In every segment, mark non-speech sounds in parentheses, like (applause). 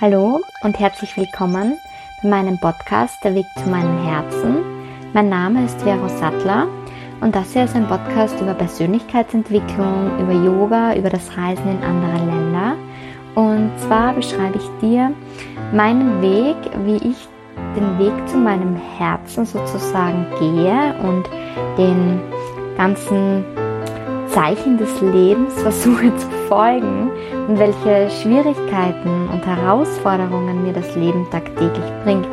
Hallo und herzlich willkommen bei meinem Podcast Der Weg zu meinem Herzen. Mein Name ist Vero Sattler und das hier ist ein Podcast über Persönlichkeitsentwicklung, über Yoga, über das Reisen in andere Länder. Und zwar beschreibe ich dir meinen Weg, wie ich den Weg zu meinem Herzen sozusagen gehe und den ganzen Zeichen des Lebens versuche zu folgen und welche Schwierigkeiten und Herausforderungen mir das Leben tagtäglich bringt,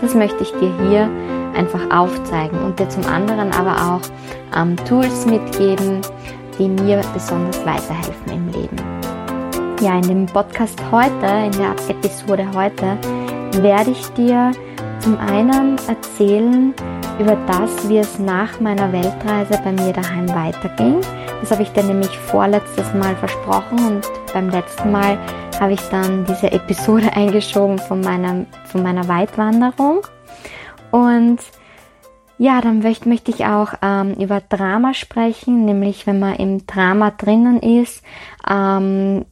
das möchte ich dir hier einfach aufzeigen und dir zum anderen aber auch ähm, Tools mitgeben, die mir besonders weiterhelfen im Leben. Ja, in dem Podcast heute, in der Episode heute, werde ich dir zum einen erzählen über das, wie es nach meiner Weltreise bei mir daheim weiterging das habe ich dir nämlich vorletztes Mal versprochen und beim letzten Mal habe ich dann diese Episode (laughs) eingeschoben von meiner, von meiner Weitwanderung. Und ja, dann möchte, möchte ich auch ähm, über Drama sprechen, nämlich wenn man im Drama drinnen ist, ähm,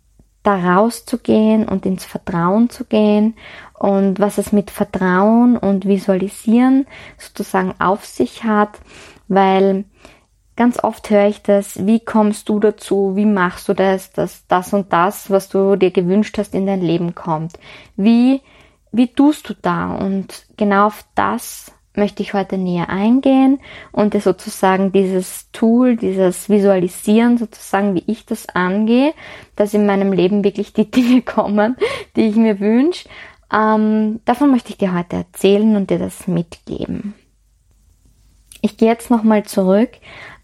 da rauszugehen und ins Vertrauen zu gehen und was es mit Vertrauen und Visualisieren sozusagen auf sich hat, weil Ganz oft höre ich das, wie kommst du dazu, wie machst du das, dass das und das, was du dir gewünscht hast, in dein Leben kommt. Wie, wie tust du da? Und genau auf das möchte ich heute näher eingehen und dir sozusagen dieses Tool, dieses Visualisieren sozusagen, wie ich das angehe, dass in meinem Leben wirklich die Dinge (laughs) kommen, die ich mir wünsche. Ähm, davon möchte ich dir heute erzählen und dir das mitgeben. Ich gehe jetzt nochmal zurück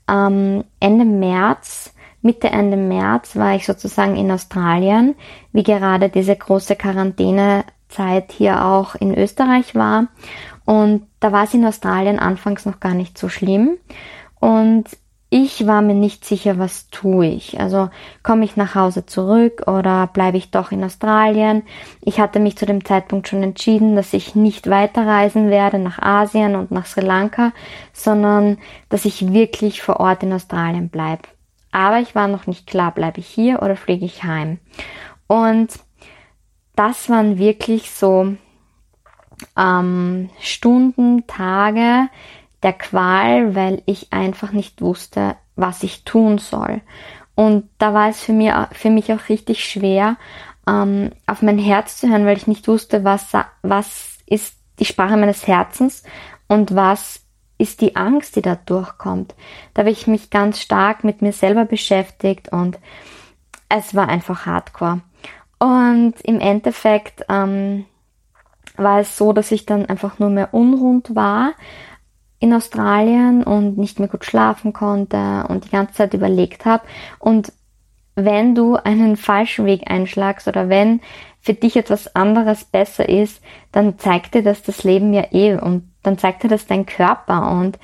ähm, Ende März, Mitte Ende März war ich sozusagen in Australien, wie gerade diese große Quarantänezeit hier auch in Österreich war. Und da war es in Australien anfangs noch gar nicht so schlimm. Und ich war mir nicht sicher, was tue ich. Also komme ich nach Hause zurück oder bleibe ich doch in Australien. Ich hatte mich zu dem Zeitpunkt schon entschieden, dass ich nicht weiterreisen werde nach Asien und nach Sri Lanka, sondern dass ich wirklich vor Ort in Australien bleibe. Aber ich war noch nicht klar, bleibe ich hier oder fliege ich heim. Und das waren wirklich so ähm, Stunden, Tage, der Qual, weil ich einfach nicht wusste, was ich tun soll. Und da war es für, mir, für mich auch richtig schwer, ähm, auf mein Herz zu hören, weil ich nicht wusste, was, was ist die Sprache meines Herzens und was ist die Angst, die da durchkommt. Da habe ich mich ganz stark mit mir selber beschäftigt und es war einfach hardcore. Und im Endeffekt ähm, war es so, dass ich dann einfach nur mehr unrund war in Australien und nicht mehr gut schlafen konnte und die ganze Zeit überlegt habe. Und wenn du einen falschen Weg einschlagst oder wenn für dich etwas anderes besser ist, dann zeigt dir das das Leben ja eh und dann zeigt dir das dein Körper und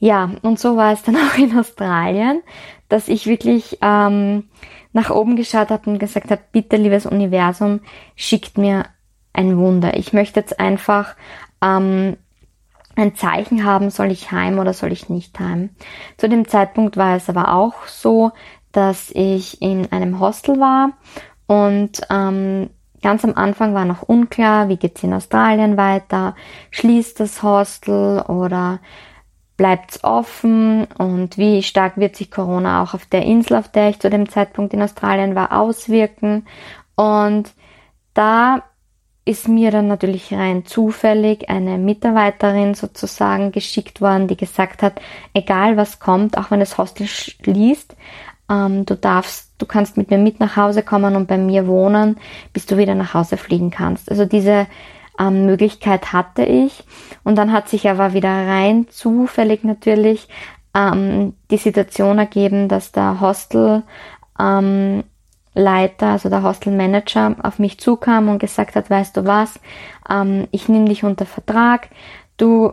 ja, und so war es dann (laughs) auch in Australien, dass ich wirklich ähm, nach oben geschaut habe und gesagt habe, bitte liebes Universum, schickt mir ein Wunder. Ich möchte jetzt einfach ähm, ein Zeichen haben, soll ich heim oder soll ich nicht heim. Zu dem Zeitpunkt war es aber auch so, dass ich in einem Hostel war und ähm, ganz am Anfang war noch unklar, wie geht's in Australien weiter, schließt das Hostel oder bleibt's offen und wie stark wird sich Corona auch auf der Insel, auf der ich zu dem Zeitpunkt in Australien war, auswirken. Und da ist mir dann natürlich rein zufällig eine Mitarbeiterin sozusagen geschickt worden, die gesagt hat, egal was kommt, auch wenn das Hostel schließt, ähm, du darfst, du kannst mit mir mit nach Hause kommen und bei mir wohnen, bis du wieder nach Hause fliegen kannst. Also diese ähm, Möglichkeit hatte ich und dann hat sich aber wieder rein zufällig natürlich ähm, die Situation ergeben, dass der Hostel ähm, Leiter, also der Hostelmanager, auf mich zukam und gesagt hat, weißt du was, ähm, ich nehme dich unter Vertrag, du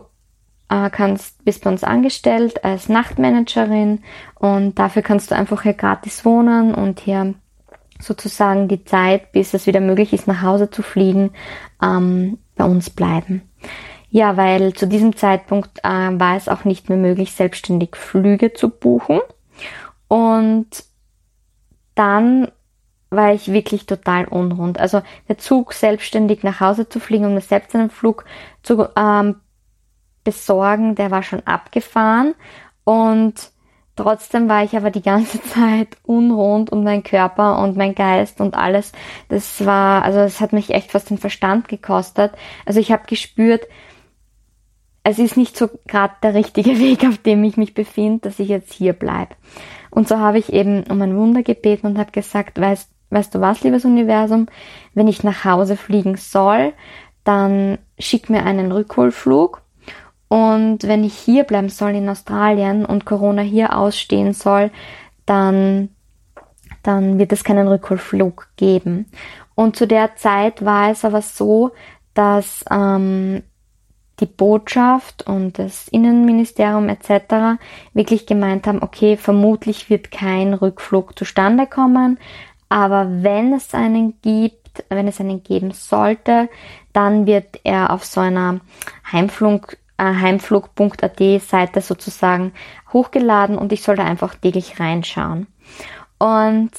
äh, kannst, bist bei uns angestellt als Nachtmanagerin und dafür kannst du einfach hier gratis wohnen und hier sozusagen die Zeit, bis es wieder möglich ist, nach Hause zu fliegen, ähm, bei uns bleiben. Ja, weil zu diesem Zeitpunkt äh, war es auch nicht mehr möglich, selbstständig Flüge zu buchen. Und dann war ich wirklich total unrund. Also der Zug selbstständig nach Hause zu fliegen, um mir selbst einen Flug zu ähm, besorgen, der war schon abgefahren und Trotzdem war ich aber die ganze (laughs) Zeit unrund und mein Körper und mein Geist und alles. Das war, also es hat mich echt fast den Verstand gekostet. Also ich habe gespürt, es ist nicht so gerade der richtige (laughs) Weg, auf dem ich mich befinde, dass ich jetzt hier bleib. Und so habe ich eben um ein Wunder gebeten und habe gesagt, weißt, weißt du was, liebes Universum, wenn ich nach Hause fliegen soll, dann schick mir einen Rückholflug und wenn ich hier bleiben soll in Australien und Corona hier ausstehen soll, dann, dann wird es keinen Rückholflug geben. Und zu der Zeit war es aber so, dass ähm, die Botschaft und das Innenministerium etc. wirklich gemeint haben, okay, vermutlich wird kein Rückflug zustande kommen, aber wenn es einen gibt, wenn es einen geben sollte, dann wird er auf so einer Heimflug äh, heimflug.at Seite sozusagen hochgeladen und ich soll da einfach täglich reinschauen. Und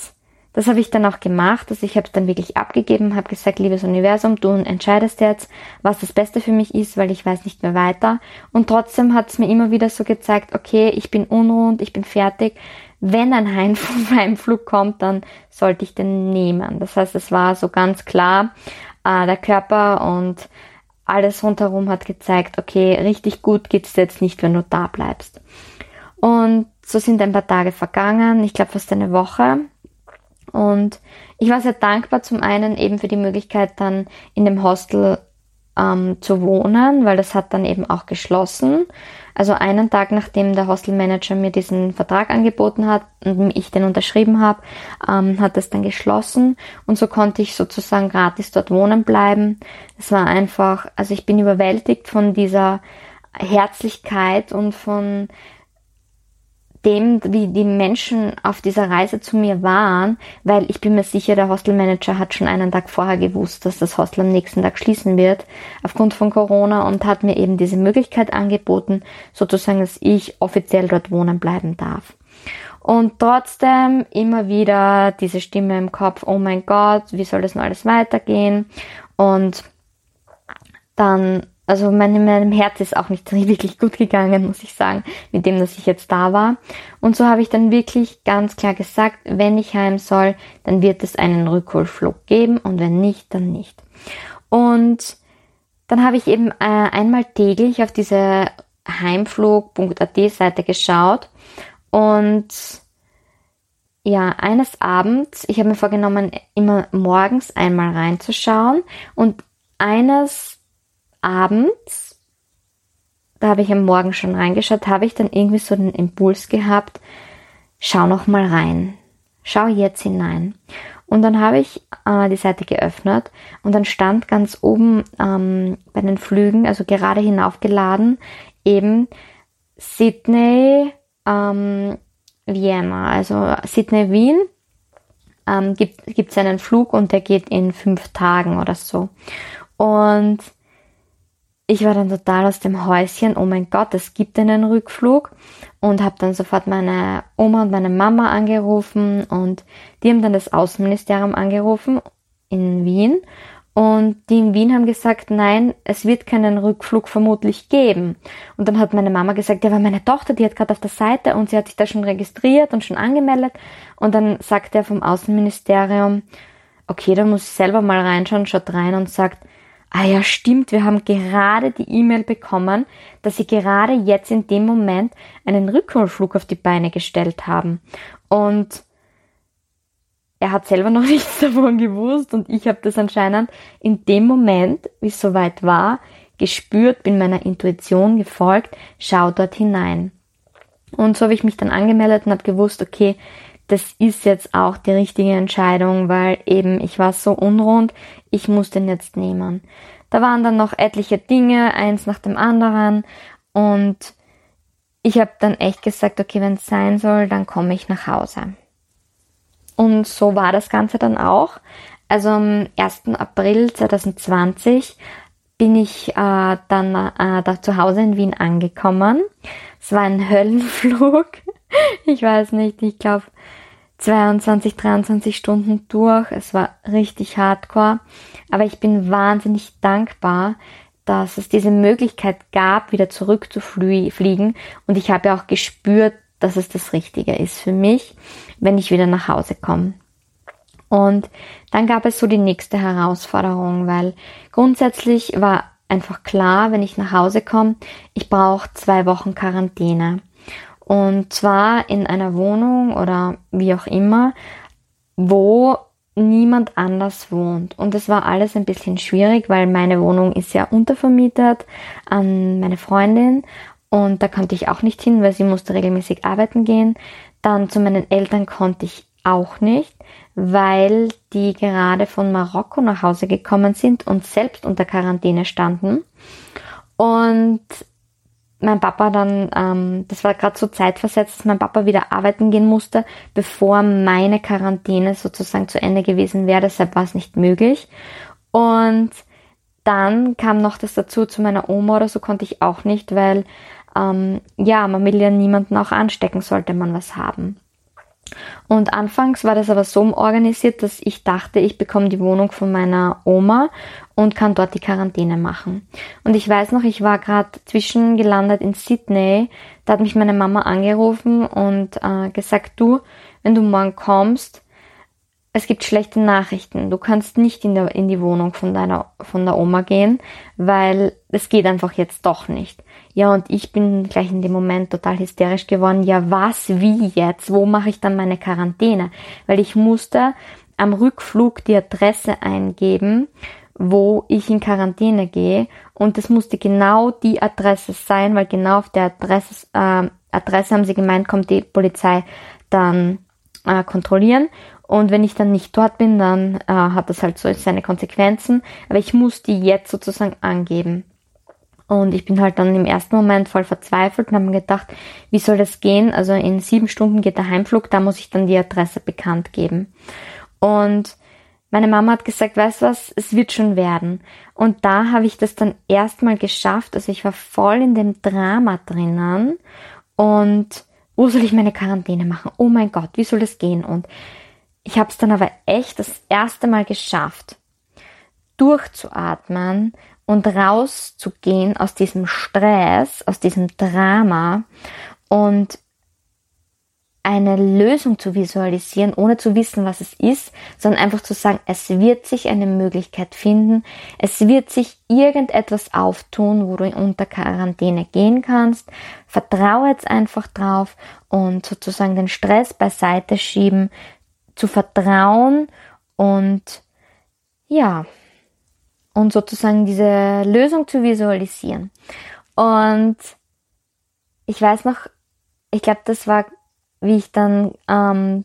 das habe ich dann auch gemacht. Also ich habe es dann wirklich abgegeben, habe gesagt, liebes Universum, du entscheidest jetzt, was das Beste für mich ist, weil ich weiß nicht mehr weiter. Und trotzdem hat es mir immer wieder so gezeigt, okay, ich bin unrund, ich bin fertig. Wenn ein Heimflug (laughs) kommt, dann sollte ich den nehmen. Das heißt, es war so ganz klar, äh, der Körper und alles rundherum hat gezeigt, okay, richtig gut geht's jetzt nicht, wenn du da bleibst. Und so sind ein paar Tage vergangen, ich glaube fast eine Woche. Und ich war sehr dankbar zum einen eben für die Möglichkeit dann in dem Hostel ähm, zu wohnen, weil das hat dann eben auch geschlossen. Also einen Tag nachdem der Hostelmanager mir diesen Vertrag angeboten hat und ich den unterschrieben habe, ähm, hat es dann geschlossen und so konnte ich sozusagen gratis dort wohnen bleiben. Es war einfach, also ich bin überwältigt von dieser Herzlichkeit und von dem, wie die Menschen auf dieser Reise zu mir waren, weil ich bin mir sicher, der Hostelmanager hat schon einen Tag vorher gewusst, dass das Hostel am nächsten Tag schließen wird, aufgrund von Corona und hat mir eben diese Möglichkeit angeboten, sozusagen, dass ich offiziell dort wohnen bleiben darf. Und trotzdem immer wieder diese Stimme im Kopf, oh mein Gott, wie soll das nun alles weitergehen? Und dann also mein, meinem Herz ist auch nicht (laughs) wirklich gut gegangen, muss ich sagen, mit dem, dass ich jetzt da war. Und so habe ich dann wirklich ganz klar gesagt, wenn ich heim soll, dann wird es einen Rückholflug geben und wenn nicht, dann nicht. Und dann habe ich eben äh, einmal täglich auf diese heimflug.at Seite geschaut und ja, eines Abends, ich habe mir vorgenommen, immer morgens einmal reinzuschauen und eines abends, da habe ich am Morgen schon reingeschaut, habe ich dann irgendwie so den Impuls gehabt, schau noch mal rein, schau jetzt hinein. Und dann habe ich äh, die Seite geöffnet und dann stand ganz oben ähm, bei den Flügen, also gerade hinaufgeladen, eben Sydney, ähm, Vienna, also Sydney, Wien, ähm, gibt es einen Flug und der geht in fünf Tagen oder so. Und ich war dann total aus dem Häuschen, oh mein Gott, es gibt einen Rückflug und habe dann sofort meine Oma und meine Mama angerufen und die haben dann das Außenministerium angerufen in Wien und die in Wien haben gesagt, nein, es wird keinen Rückflug vermutlich geben. Und dann hat meine Mama gesagt, ja, aber meine Tochter, die hat gerade auf der Seite und sie hat sich da schon registriert und schon angemeldet. Und dann sagt er vom Außenministerium, okay, da muss ich selber mal reinschauen, schaut rein und sagt, ah ja, stimmt, wir haben gerade die E-Mail bekommen, dass sie gerade jetzt in dem Moment einen Rückholflug auf die Beine gestellt haben. Und er hat selber (laughs) noch nichts davon gewusst und ich habe das anscheinend in dem Moment, wie es soweit war, gespürt, bin meiner Intuition gefolgt, schau dort hinein. Und so habe ich mich dann angemeldet und habe gewusst, okay, das ist jetzt auch die richtige Entscheidung, weil eben ich war so unrund, ich muss den jetzt nehmen. Da waren dann noch etliche Dinge, eins nach dem anderen und ich habe dann echt gesagt, okay, wenn es sein soll, dann komme ich nach Hause. Und so war das Ganze dann auch. Also am 1. April 2020 bin ich äh, dann äh, da zu Hause in Wien angekommen. Es war ein (laughs) Höllenflug. ich weiß nicht, ich glaube 22, 23 Stunden durch. Es war richtig hardcore. Aber ich bin wahnsinnig dankbar, dass es diese Möglichkeit gab, wieder zurückzufliegen. Und ich habe ja auch gespürt, dass es das Richtige ist für mich, wenn ich wieder nach Hause komme. Und dann gab es so die nächste Herausforderung, weil grundsätzlich war einfach klar, wenn ich nach Hause komme, ich brauche zwei Wochen Quarantäne. Und zwar in einer Wohnung oder wie auch immer, wo niemand anders wohnt. Und es war alles ein bisschen schwierig, weil meine Wohnung ist ja untervermietet an meine Freundin und da konnte ich auch nicht hin, weil sie musste regelmäßig arbeiten gehen. Dann zu meinen Eltern konnte ich auch nicht, weil die gerade von Marokko nach Hause gekommen sind und selbst unter Quarantäne standen. Und mein Papa dann, ähm, das war gerade so zeitversetzt, dass mein Papa wieder arbeiten gehen musste, bevor meine Quarantäne sozusagen zu Ende gewesen wäre. Deshalb war es nicht möglich. Und dann kam noch das dazu zu meiner Oma oder so konnte ich auch nicht, weil ähm, ja, man will ja niemanden auch anstecken, sollte man was haben. Und anfangs war das aber so organisiert, dass ich dachte, ich bekomme die Wohnung von meiner Oma und kann dort die Quarantäne machen. Und ich weiß noch, ich war gerade zwischengelandet in Sydney. Da hat mich meine Mama angerufen und äh, gesagt, du, wenn du morgen kommst, es gibt schlechte Nachrichten. Du kannst nicht in, der, in die Wohnung von deiner, von der Oma gehen, weil es geht einfach jetzt doch nicht. Ja, und ich bin gleich in dem Moment total hysterisch geworden. Ja, was, wie jetzt? Wo mache ich dann meine Quarantäne? Weil ich musste am Rückflug die Adresse eingeben, wo ich in Quarantäne gehe. Und es musste genau die Adresse sein, weil genau auf der Adresse, äh, Adresse haben sie gemeint, kommt die Polizei dann äh, kontrollieren. Und wenn ich dann nicht dort bin, dann äh, hat das halt so seine Konsequenzen. Aber ich muss die jetzt sozusagen angeben. Und ich bin halt dann im ersten Moment voll verzweifelt und habe mir gedacht, wie soll das gehen? Also in sieben Stunden geht der Heimflug, da muss ich dann die Adresse bekannt geben. Und meine Mama hat gesagt, weißt du was, es wird schon werden. Und da habe ich das dann erstmal geschafft. Also ich war voll in dem Drama drinnen. Und wo soll ich meine Quarantäne machen? Oh mein Gott, wie soll das gehen? Und ich habe es dann aber echt das erste Mal geschafft, durchzuatmen und rauszugehen aus diesem Stress, aus diesem Drama und eine Lösung zu visualisieren, ohne zu wissen, was es ist, sondern einfach zu sagen, es wird sich eine Möglichkeit finden, es wird sich irgendetwas auftun, wo du unter Quarantäne gehen kannst. Vertraue jetzt einfach drauf und sozusagen den Stress beiseite schieben, zu vertrauen und ja, und sozusagen diese Lösung zu visualisieren. Und ich weiß noch, ich glaube, das war, wie ich dann ähm,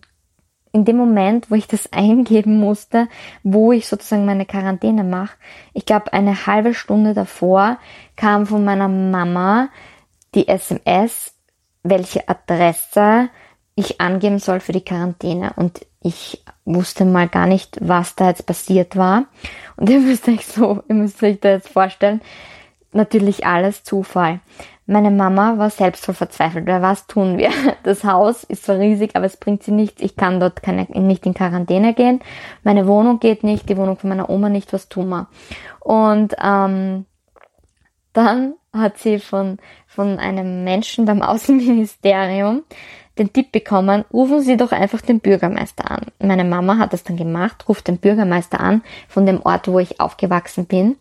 in dem Moment, wo ich das (laughs) eingeben musste, wo ich sozusagen meine Quarantäne mache, ich glaube, eine halbe Stunde davor kam von meiner Mama die SMS, welche Adresse ich angeben soll für die Quarantäne. Und ich wusste mal gar nicht, was da jetzt passiert war. Und (laughs) ihr müsst euch so, ihr müsst euch da jetzt vorstellen, natürlich alles Zufall. Meine Mama war selbst voll verzweifelt, weil was tun wir? (laughs) Das Haus ist zwar riesig, aber es bringt sie nichts. Ich kann dort keine, nicht in Quarantäne gehen. Meine Wohnung geht nicht, die Wohnung von meiner Oma nicht. Was tun wir? Und ähm, dann hat sie von, von einem Menschen beim (laughs) Außenministerium den Tipp bekommen, rufen Sie doch einfach den Bürgermeister an. Meine Mama hat das dann gemacht, ruft den Bürgermeister an von dem Ort, wo ich aufgewachsen bin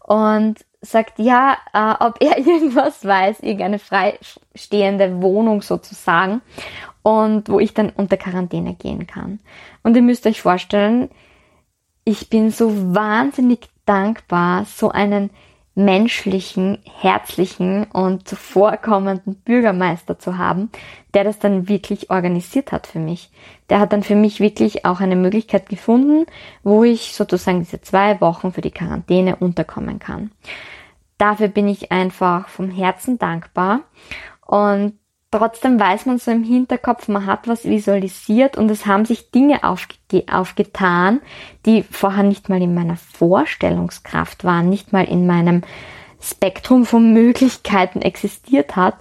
und sagt, ja, äh, ob er (laughs) irgendwas weiß, irgendeine freistehende Wohnung sozusagen und wo ich dann unter Quarantäne gehen kann. Und ihr müsst euch vorstellen, ich bin so wahnsinnig dankbar, so einen menschlichen, herzlichen und zuvorkommenden Bürgermeister zu haben, der das dann wirklich organisiert hat für mich. Der hat dann für mich wirklich auch eine Möglichkeit gefunden, wo ich sozusagen diese zwei Wochen für die Quarantäne unterkommen kann. Dafür bin ich einfach vom Herzen dankbar und trotzdem weiß man so im Hinterkopf, man hat was visualisiert und es haben sich Dinge aufge aufgetan, die vorher nicht mal in meiner Vorstellungskraft waren, nicht mal in meinem Spektrum von Möglichkeiten existiert hat.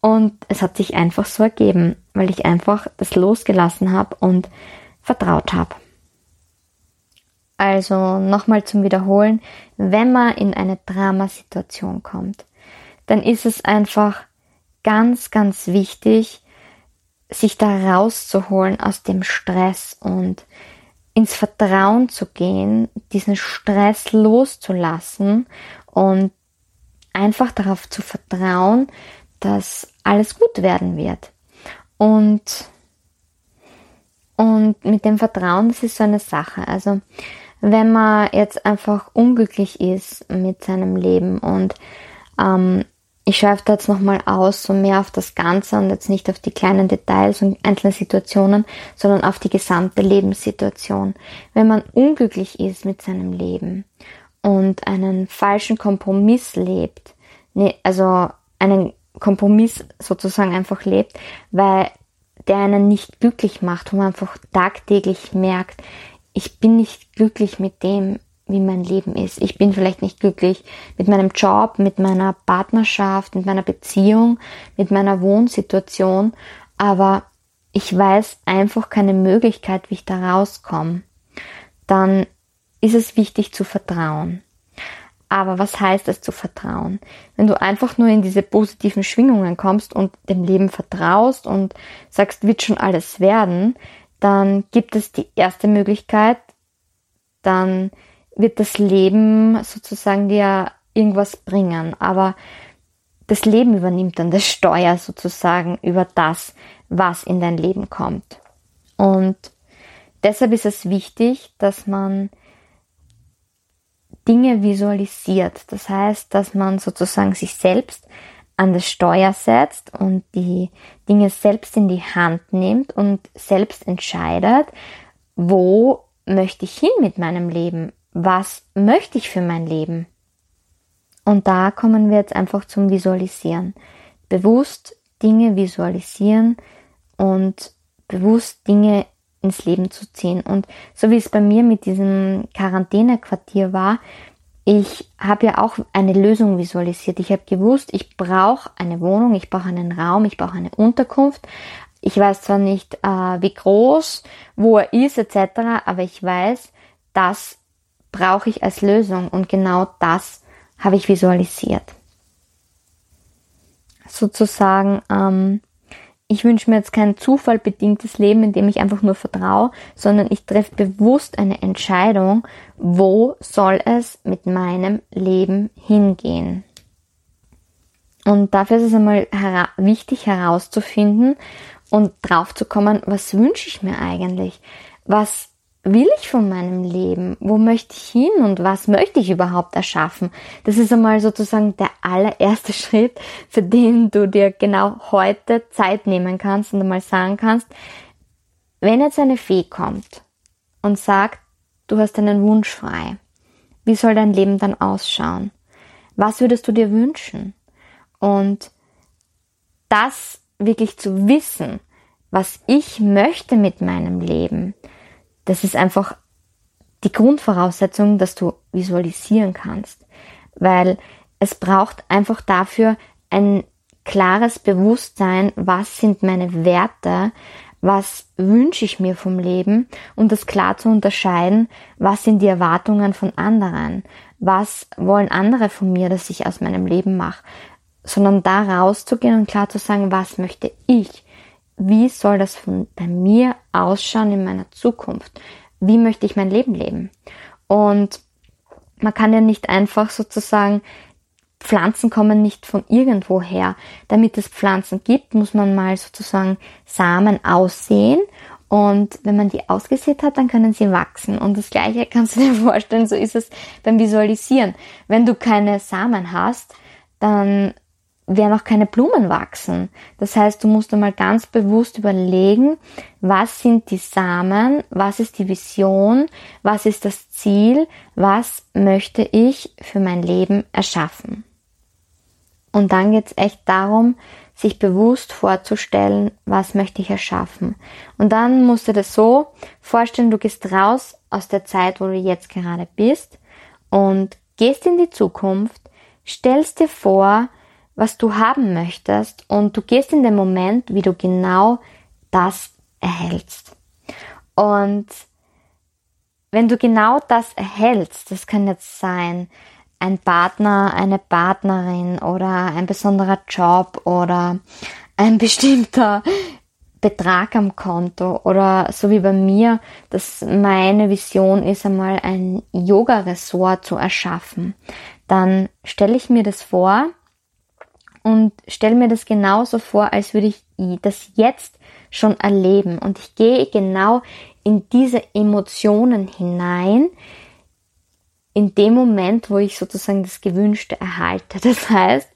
Und es hat sich einfach so ergeben. weil ich einfach das losgelassen habe und vertraut habe. Also nochmal zum Wiederholen, wenn man in eine Dramasituation kommt, dann ist es einfach ganz, ganz wichtig, sich da rauszuholen aus dem Stress und ins Vertrauen zu gehen, diesen Stress loszulassen und einfach darauf zu vertrauen, dass alles gut werden wird. Und, und mit dem Vertrauen, das ist so eine Sache. Also, wenn man jetzt einfach unglücklich ist mit seinem Leben und ähm, ich schreibe da jetzt nochmal aus, so mehr auf das Ganze und jetzt nicht auf die kleinen Details und einzelne Situationen, sondern auf die gesamte Lebenssituation. Wenn man unglücklich ist mit seinem Leben und einen falschen Kompromiss lebt, nee, also einen Kompromiss sozusagen einfach lebt, weil der einen nicht glücklich macht, wo man einfach tagtäglich merkt, ich bin nicht glücklich mit dem, wie mein Leben ist. Ich bin vielleicht nicht glücklich mit meinem Job, mit meiner Partnerschaft, mit meiner Beziehung, mit meiner Wohnsituation, aber ich weiß einfach keine Möglichkeit, wie ich da rauskomme. Dann ist es wichtig zu vertrauen. Aber was heißt es zu vertrauen? Wenn du einfach nur in diese positiven Schwingungen kommst und dem Leben vertraust und sagst, wird schon alles werden, dann gibt es die erste Möglichkeit, dann wird das Leben sozusagen dir irgendwas bringen. Aber das Leben übernimmt dann das Steuer sozusagen über das, was in dein Leben kommt. Und deshalb ist es wichtig, dass man Dinge visualisiert. Das heißt, dass man sozusagen sich selbst an das Steuer setzt und die Dinge selbst in die Hand nimmt und selbst entscheidet, wo möchte ich hin mit meinem Leben? Was möchte ich für mein Leben? Und da kommen wir jetzt einfach zum Visualisieren. Bewusst Dinge visualisieren und bewusst Dinge ins Leben zu ziehen. Und so wie es bei mir mit diesem Quarantänequartier war, ich habe ja auch eine Lösung visualisiert. Ich habe gewusst, ich brauche eine Wohnung, ich brauche einen Raum, ich brauche eine Unterkunft. Ich weiß zwar nicht, äh, wie groß, wo er ist, etc., aber ich weiß, das brauche ich als Lösung und genau das habe ich visualisiert. Sozusagen ähm, ich wünsche mir jetzt kein zufallbedingtes Leben, in dem ich einfach nur vertraue, sondern ich treffe bewusst eine Entscheidung, wo soll es mit meinem Leben hingehen. Und dafür ist es einmal hera wichtig herauszufinden und drauf zu kommen, was wünsche ich mir eigentlich? Was will ich von meinem Leben? Wo möchte ich hin und was möchte ich überhaupt erschaffen? Das ist einmal sozusagen der allererste (laughs) Schritt, für den du dir genau heute Zeit nehmen kannst und einmal sagen kannst, wenn jetzt eine Fee kommt und sagt, du hast einen Wunsch frei, wie soll dein Leben dann ausschauen? Was würdest du dir wünschen? Und das wirklich zu wissen, was ich möchte mit meinem Leben, das ist einfach die Grundvoraussetzung, dass du visualisieren kannst, weil es braucht einfach dafür ein klares Bewusstsein, was sind meine Werte, was wünsche ich mir vom Leben und das klar zu unterscheiden, was sind die Erwartungen von anderen, was wollen andere von mir, dass ich aus meinem Leben mache, sondern da rauszugehen und klar zu sagen, was möchte ich, wie soll das von bei mir ausschauen in meiner Zukunft? Wie möchte ich mein Leben leben? Und man kann ja nicht einfach sozusagen Pflanzen kommen nicht von irgendwo her. Damit es Pflanzen gibt, muss man mal sozusagen Samen aussehen. Und wenn man die ausgesät hat, dann können sie wachsen. Und das Gleiche kannst du dir (laughs) vorstellen, so ist es beim Visualisieren. Wenn du keine Samen hast, dann werden auch keine Blumen wachsen. Das heißt, du musst einmal ganz bewusst überlegen, was sind die Samen, was ist die Vision, was ist das Ziel, was möchte ich für mein Leben erschaffen. Und dann geht es echt darum, sich bewusst vorzustellen, was möchte ich erschaffen. Und dann musst du das so vorstellen, du gehst raus aus der Zeit, wo du jetzt gerade bist und gehst in die Zukunft, stellst dir vor, was du haben möchtest und du gehst in den Moment, wie du genau das erhältst. Und wenn du genau das erhältst, das kann jetzt sein, ein Partner, eine Partnerin oder ein besonderer Job oder ein (laughs) bestimmter Betrag am Konto oder so wie bei mir, dass meine Vision ist einmal ein Yoga-Ressort zu erschaffen, dann stelle ich mir das vor und stelle mir das genauso vor, als würde ich das jetzt schon erleben und ich gehe genau in diese Emotionen hinein, in dem Moment, wo ich sozusagen das Gewünschte erhalte. Das heißt,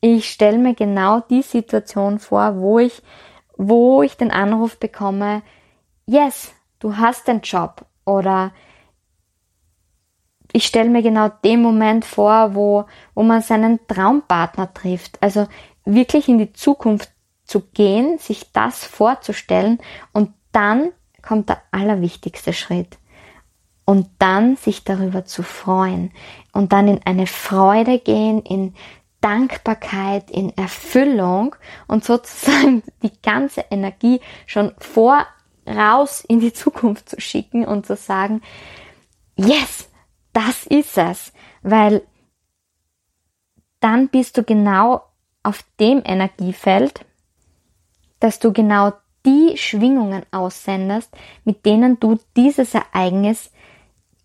ich stelle mir genau die Situation vor, wo ich, wo ich den Anruf bekomme, yes, du hast den Job oder ich stelle mir genau den Moment vor, wo, wo man seinen Traumpartner trifft. Also wirklich in die Zukunft zu gehen, sich das vorzustellen und dann kommt der allerwichtigste Schritt. Und dann sich darüber zu freuen und dann in eine Freude gehen, in Dankbarkeit, in Erfüllung und sozusagen (laughs) die ganze Energie schon voraus in die Zukunft zu schicken und zu sagen, yes, das ist es, weil dann bist du genau auf dem Energiefeld, dass du genau die Schwingungen aussendest, mit denen du dieses Ereignis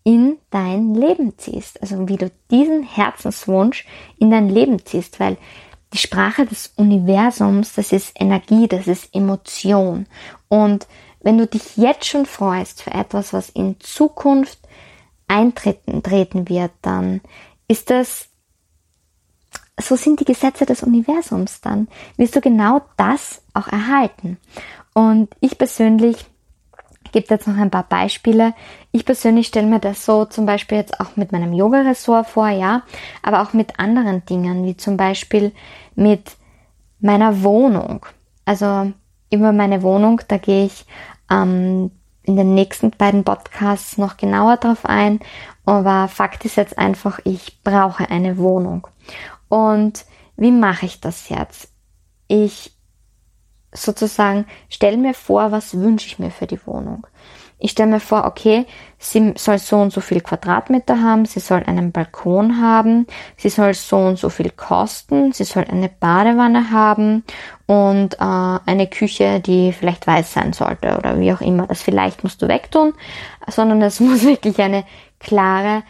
in dein Leben ziehst. Also wie du diesen Herzenswunsch in dein Leben ziehst, weil die Sprache des Universums, das ist Energie, das ist Emotion. Und wenn du dich jetzt schon freust für etwas, was in Zukunft eintreten treten wird, dann ist das so sind die Gesetze des Universums dann. Wirst du genau das auch erhalten. Und ich persönlich gibt jetzt noch ein paar Beispiele. Ich persönlich stelle mir das so zum Beispiel jetzt auch mit meinem Yoga-Ressort vor, ja, aber auch mit anderen Dingen, wie zum Beispiel mit meiner Wohnung. Also über meine Wohnung, da gehe ich ähm, in den nächsten beiden Podcasts noch genauer drauf ein. Aber Fakt ist jetzt einfach, ich brauche eine Wohnung. Und wie mache ich das jetzt? Ich sozusagen stelle mir vor, was wünsche ich mir für die Wohnung. Ich stelle mir vor, okay, sie soll so und so viel Quadratmeter haben, sie soll einen Balkon haben, sie soll so und so viel kosten, sie soll eine Badewanne haben und äh, eine Küche, die vielleicht weiß sein sollte oder wie auch immer. Das vielleicht musst du wegtun, sondern es (laughs) muss wirklich eine klare,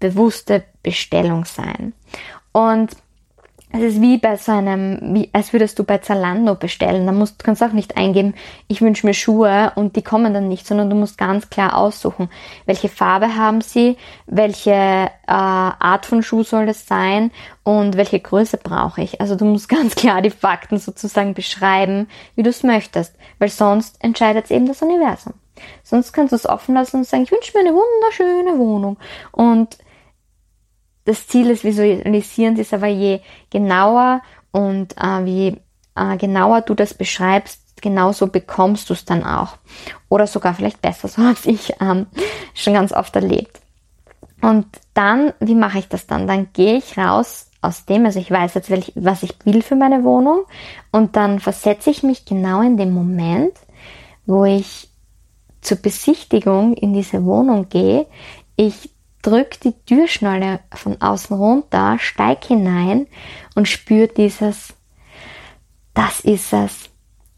bewusste Bestellung sein. Und es ist wie bei so einem, wie, als würdest du bei Zalando bestellen. Da musst, du kannst auch nicht eingeben, ich wünsche mir Schuhe und die kommen dann nicht, sondern du musst ganz klar aussuchen, welche Farbe haben sie, welche äh, Art von Schuh soll es sein und welche Größe brauche ich. Also du musst (laughs) ganz klar die Fakten sozusagen beschreiben, wie du es möchtest, weil sonst entscheidet es eben das Universum. Sonst kannst du es offen lassen und sagen, ich wünsche mir eine wunderschöne Wohnung und das Ziel des Visualisierens ist aber je genauer und äh, wie äh, genauer du das beschreibst, genauso bekommst du es dann auch. Oder sogar vielleicht besser, (laughs) so habe ich ähm, schon ganz oft erlebt. Und dann, wie mache ich das dann? Dann gehe ich raus aus dem, also ich weiß jetzt, was ich will für meine Wohnung und dann versetze ich mich genau in dem Moment, wo ich zur Besichtigung in diese Wohnung gehe. Ich drück die Türschnalle von außen runter, steig hinein und spür dieses, das ist es,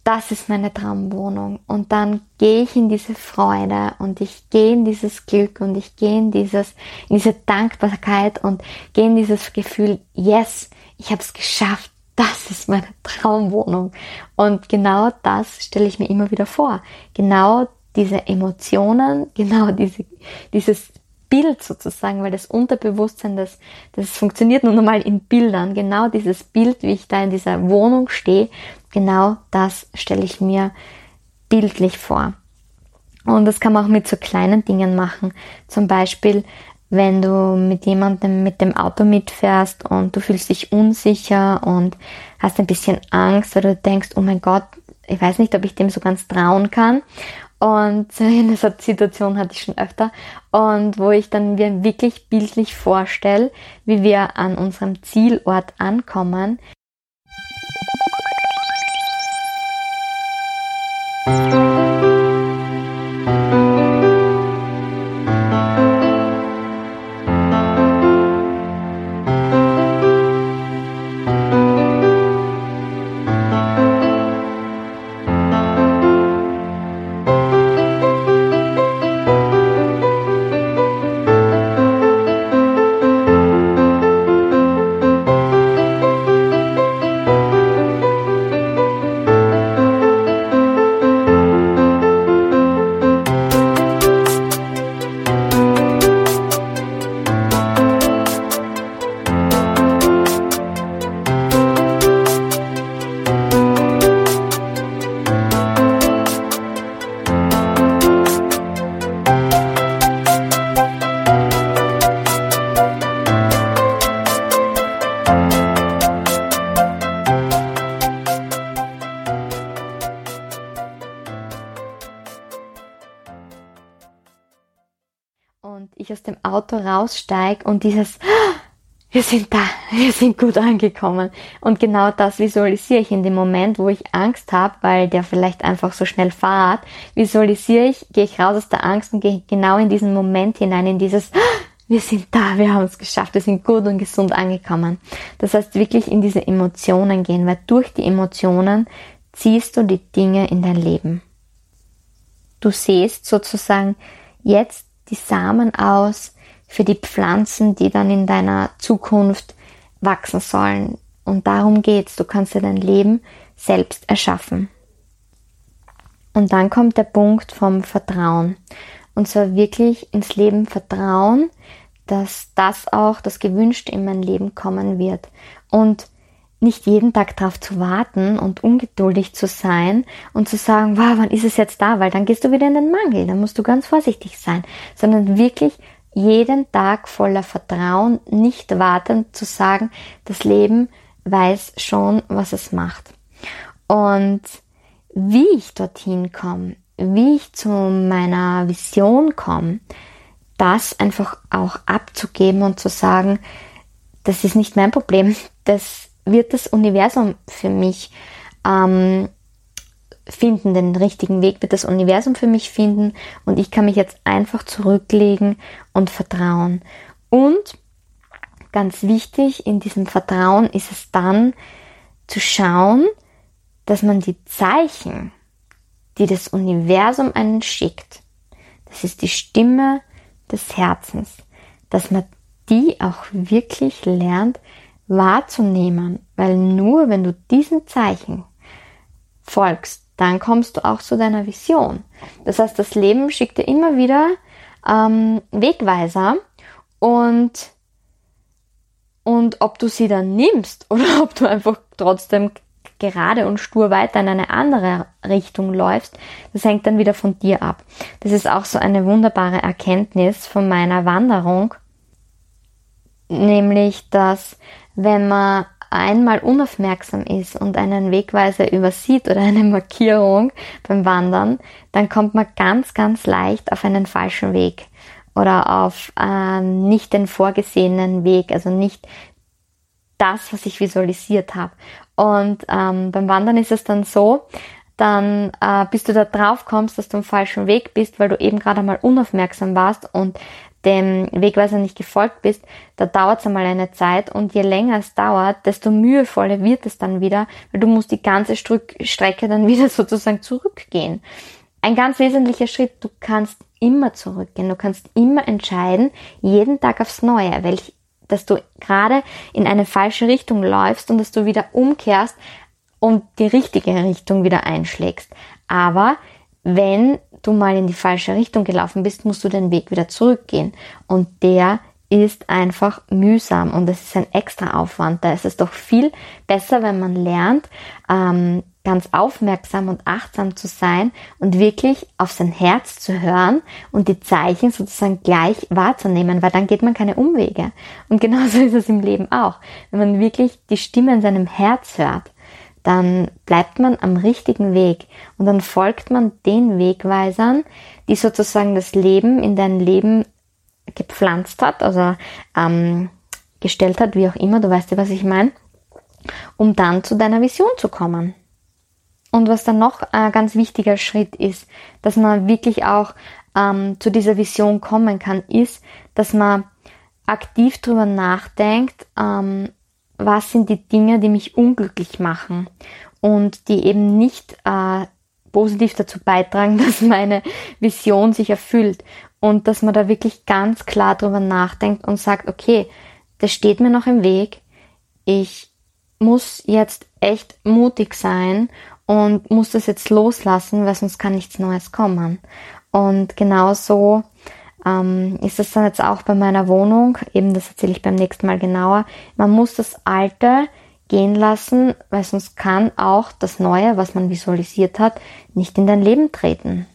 das ist meine Traumwohnung. Und dann gehe ich in diese Freude und ich gehe in dieses Glück und ich gehe in in diese Dankbarkeit und gehe in dieses Gefühl, yes, ich habe es geschafft. Das ist meine Traumwohnung. Und genau das stelle ich mir immer wieder vor. Genau diese Emotionen, genau diese, dieses Bild sozusagen, weil das Unterbewusstsein, das, das funktioniert nur normal in Bildern. Genau dieses Bild, wie ich da in dieser Wohnung stehe, genau das stelle ich mir bildlich vor. Und das kann man auch mit so kleinen Dingen machen. Zum Beispiel, wenn du mit jemandem mit dem Auto mitfährst und du fühlst dich unsicher und hast ein bisschen Angst oder du denkst, oh mein Gott, ich weiß nicht, ob ich dem so ganz trauen kann. Und (laughs) eine Situation hatte ich schon öfter. Und wo ich dann mir wirklich bildlich vorstelle, wie wir an unserem Zielort ankommen. Auto raussteige und dieses, wir sind da, wir sind gut angekommen. Und genau das visualisiere ich in dem Moment, wo ich Angst habe, weil der vielleicht einfach so schnell fahrt, visualisiere ich, gehe ich raus aus der Angst und gehe genau in diesen Moment hinein, in dieses, wir sind da, wir haben es geschafft, wir sind gut und gesund angekommen. Das heißt wirklich in diese Emotionen gehen, weil durch die Emotionen ziehst du die Dinge in dein Leben. Du siehst sozusagen jetzt die Samen aus für die Pflanzen, die dann in deiner Zukunft wachsen sollen. Und darum geht's. Du kannst dir dein Leben selbst erschaffen. Und dann kommt der Punkt vom Vertrauen. Und zwar wirklich ins Leben vertrauen, dass das auch das Gewünschte in mein Leben kommen wird. Und nicht jeden Tag darauf zu warten und ungeduldig zu sein und zu sagen, wow, wann ist es jetzt da? Weil dann gehst du wieder in den Mangel, dann musst du ganz vorsichtig sein, sondern wirklich jeden Tag voller Vertrauen, nicht warten zu sagen, das Leben weiß schon, was es macht. Und wie ich dorthin komme, wie ich zu meiner Vision komme, das einfach auch abzugeben und zu sagen, das ist nicht mein Problem, (laughs) das wird das Universum für mich ähm, finden, den richtigen Weg wird das Universum für mich finden und ich kann mich jetzt einfach zurücklegen und vertrauen. Und ganz wichtig in diesem Vertrauen ist es dann zu schauen, dass man die Zeichen, die das Universum einen schickt, das ist die Stimme des Herzens, dass man die auch wirklich lernt, wahrzunehmen, weil nur wenn du diesen Zeichen folgst, dann kommst du auch zu deiner Vision. Das heißt, das Leben schickt dir immer wieder ähm, Wegweiser und und ob du sie dann nimmst (laughs) oder ob du einfach trotzdem gerade und stur weiter in eine andere Richtung läufst, das hängt dann wieder von dir ab. Das ist auch so eine wunderbare Erkenntnis von meiner Wanderung, nämlich dass wenn man einmal unaufmerksam ist und einen Wegweiser übersieht oder eine Markierung beim Wandern, dann kommt man ganz, ganz leicht auf einen falschen Weg oder auf äh, nicht den vorgesehenen Weg, also nicht das, was ich visualisiert habe. Und ähm, beim Wandern ist es dann so, dann äh, bis du da drauf kommst, dass du am falschen Weg bist, weil du eben gerade mal unaufmerksam warst und dem Wegweiser nicht gefolgt bist, da dauert es einmal eine Zeit und je länger es dauert, desto mühevoller wird es dann wieder, weil du musst die ganze Strecke dann (laughs) wieder sozusagen zurückgehen. Ein ganz wesentlicher Schritt, du kannst immer zurückgehen, du kannst immer entscheiden, jeden Tag aufs Neue, welch, dass du gerade in eine falsche Richtung läufst und dass du wieder umkehrst und die richtige Richtung wieder einschlägst. Aber wenn du mal in die falsche Richtung gelaufen bist, musst du den Weg wieder zurückgehen. Und der ist einfach mühsam und es ist ein extra Aufwand. Da ist es doch viel besser, wenn man lernt, ähm, ganz aufmerksam und achtsam zu sein und wirklich auf sein Herz zu hören und die Zeichen sozusagen gleich wahrzunehmen, weil dann geht man keine Umwege. Und genauso (laughs) ist es im Leben auch. Wenn man wirklich die Stimme in seinem Herz hört, dann bleibt man am richtigen Weg und dann folgt man den Wegweisern, die sozusagen das Leben in dein Leben gepflanzt hat, also ähm, gestellt hat, wie auch immer, du weißt ja, was ich meine, um dann zu deiner Vision zu kommen. Und was dann noch ein ganz wichtiger Schritt ist, dass man wirklich auch ähm, zu dieser Vision kommen kann, ist, dass man aktiv drüber nachdenkt, ähm, was sind die Dinge, die mich unglücklich machen und die eben nicht äh, positiv dazu beitragen, (laughs) dass meine Vision sich erfüllt und dass man da wirklich ganz klar drüber nachdenkt und sagt, okay, das steht mir noch im Weg, ich muss jetzt echt mutig sein und muss das jetzt loslassen, weil sonst kann nichts Neues kommen. Und genauso ähm, ist es dann jetzt auch bei meiner Wohnung, eben das erzähle ich beim nächsten Mal genauer. Man muss das Alte gehen lassen, weil sonst kann auch das Neue, was man visualisiert hat, nicht in dein Leben treten.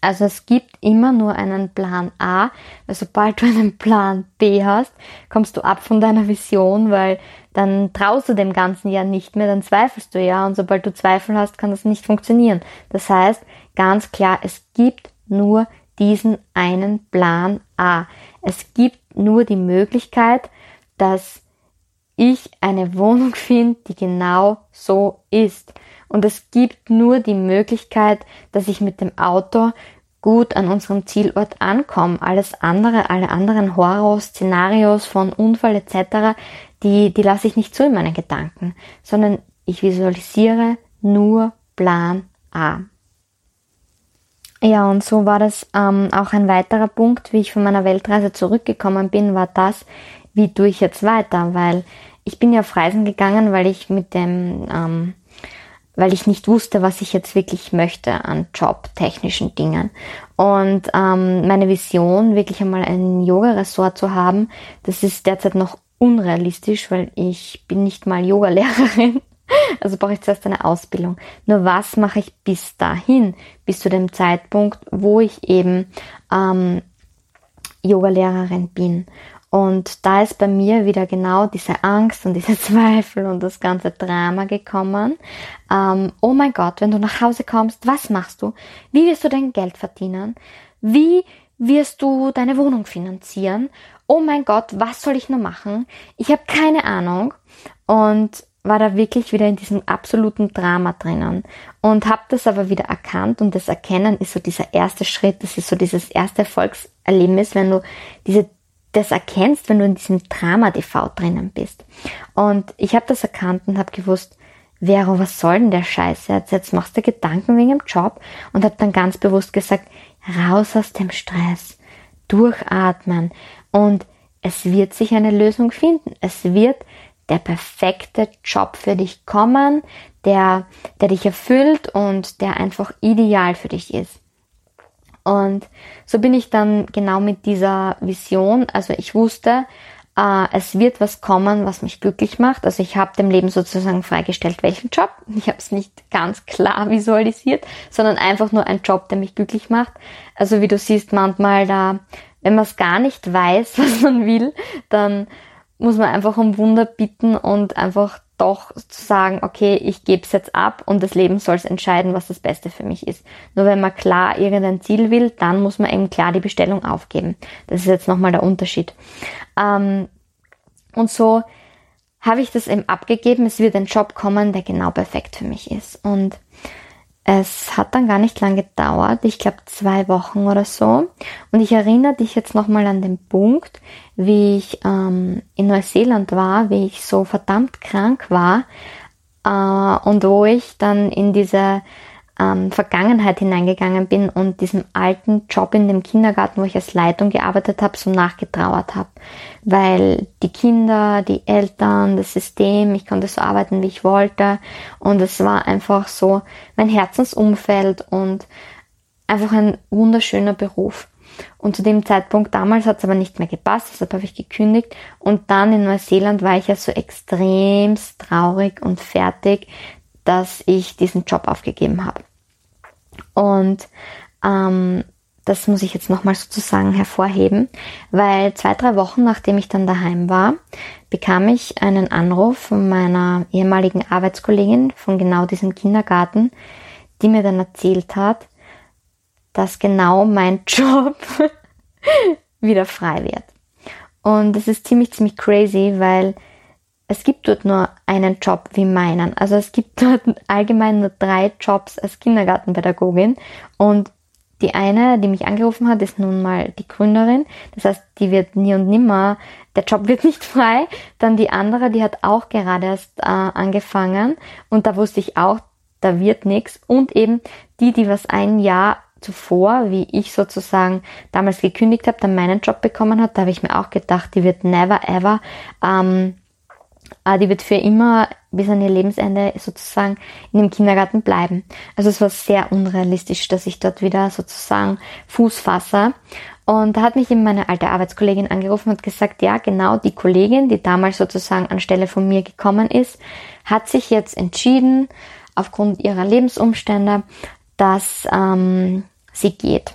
Also es gibt immer nur einen Plan A, weil sobald du (laughs) einen Plan B hast, kommst du ab von deiner Vision, weil dann traust du dem Ganzen ja nicht mehr, dann zweifelst du ja und sobald du Zweifel hast, kann das nicht funktionieren. Das heißt, ganz klar, es gibt nur diesen einen Plan A. Es gibt nur die Möglichkeit, dass ich eine Wohnung (laughs) finde, die genau so ist. Und es gibt nur die Möglichkeit, dass ich mit dem Auto gut an unserem Zielort ankomme. Alles andere, alle anderen Horror-Szenarios von Unfall etc., die, die lasse ich nicht zu in meinen Gedanken, sondern ich visualisiere nur Plan A. Ja, und so war das ähm, auch ein weiterer Punkt, wie ich von meiner Weltreise zurückgekommen bin, war das, wie tue ich jetzt weiter, weil ich bin ja auf Reisen gegangen, weil ich mit dem, ähm, weil ich nicht wusste, was ich jetzt wirklich möchte an jobtechnischen Dingen. Und ähm, meine Vision, wirklich einmal ein Yoga-Ressort zu haben, das ist derzeit noch unrealistisch, weil ich bin nicht mal Yoga-Lehrerin. Also brauche ich zuerst eine Ausbildung. Nur was mache ich bis dahin, bis zu dem Zeitpunkt, wo ich eben ähm, Yoga-Lehrerin bin. Und da ist bei mir wieder genau diese Angst und diese (laughs) Zweifel und das ganze Drama gekommen. Ähm, oh mein Gott, wenn du nach Hause kommst, was machst du? Wie wirst du dein Geld verdienen? Wie wirst du deine Wohnung finanzieren? Oh mein Gott, was soll ich nur machen? Ich habe keine Ahnung und war da wirklich wieder in diesem absoluten Drama drinnen und habe das aber wieder erkannt und das Erkennen ist so dieser erste Schritt, das ist so dieses erste Erfolgserlebnis, wenn du diese das erkennst, wenn du in diesem Drama-TV drinnen bist. Und ich habe das erkannt und habe gewusst, Vero, was soll denn der Scheiß jetzt? Jetzt machst du Gedanken wegen dem Job und habe dann ganz bewusst gesagt, raus aus dem Stress, durchatmen und es wird sich eine Lösung finden. Es wird der perfekte Job für dich kommen, der, der dich erfüllt und der einfach ideal für dich ist. Und so bin ich dann genau mit dieser Vision, also ich wusste, äh, es wird was kommen, was mich glücklich macht. Also ich habe dem Leben sozusagen freigestellt, welchen Job. (laughs) Ich habe es nicht ganz klar visualisiert, sondern einfach nur ein Job, der mich glücklich macht. Also wie du siehst, manchmal da, wenn man es gar nicht weiß, (laughs) was man will, dann muss man einfach um Wunder bitten und einfach doch zu sagen, okay, ich gebe es jetzt ab und das Leben soll es entscheiden, was das Beste für mich ist. Nur wenn man klar irgendein Ziel will, dann muss man eben klar die Bestellung aufgeben. Das ist jetzt nochmal der Unterschied. Ähm, und so habe ich das eben abgegeben. Es wird ein Job kommen, der genau perfekt für mich ist. Und es hat dann gar nicht lange gedauert, ich glaube zwei Wochen oder so. Und ich erinnere dich jetzt nochmal an den Punkt, wie ich ähm, in Neuseeland war, wie ich so verdammt krank war äh, und wo ich dann in diese ähm, Vergangenheit hineingegangen bin und diesem alten Job in dem Kindergarten, wo ich als Leitung gearbeitet habe, so nachgetrauert habe. Weil die Kinder, die Eltern, das System, ich konnte so arbeiten, wie ich wollte. Und es war einfach so mein Herzensumfeld und einfach ein wunderschöner Beruf. Und zu dem Zeitpunkt damals hat es aber nicht mehr gepasst, deshalb habe ich gekündigt. Und dann in Neuseeland war ich ja so extremst traurig und fertig, dass ich diesen Job aufgegeben habe. Und ähm, das muss ich jetzt nochmal sozusagen hervorheben, weil zwei, drei Wochen nachdem ich dann daheim war, bekam ich einen Anruf von meiner ehemaligen Arbeitskollegin von genau diesem Kindergarten, die mir dann erzählt hat, dass genau mein (laughs) Job wieder frei wird. Und das ist ziemlich, ziemlich crazy, weil es gibt dort nur einen Job wie meinen. Also es gibt (laughs) dort allgemein nur drei Jobs als Kindergartenpädagogin und die eine, die mich angerufen hat, ist nun mal die Gründerin. Das heißt, die wird nie und nimmer, der Job (laughs) wird nicht frei. Dann die andere, die hat auch gerade erst äh, angefangen und da wusste ich auch, da wird nichts. Und eben die, die was ein Jahr zuvor, wie ich sozusagen damals gekündigt habe, dann meinen Job bekommen hat, da habe ich mir auch gedacht, die wird never ever ähm, äh, die wird für immer bis an ihr Lebensende sozusagen in dem Kindergarten bleiben. Also es war sehr unrealistisch, dass ich dort wieder sozusagen Fuß fasse. Und da hat mich eben meine alte Arbeitskollegin angerufen und gesagt, ja, genau die Kollegin, die damals sozusagen anstelle von mir gekommen ist, hat sich jetzt entschieden, aufgrund ihrer Lebensumstände, dass ähm, sie geht.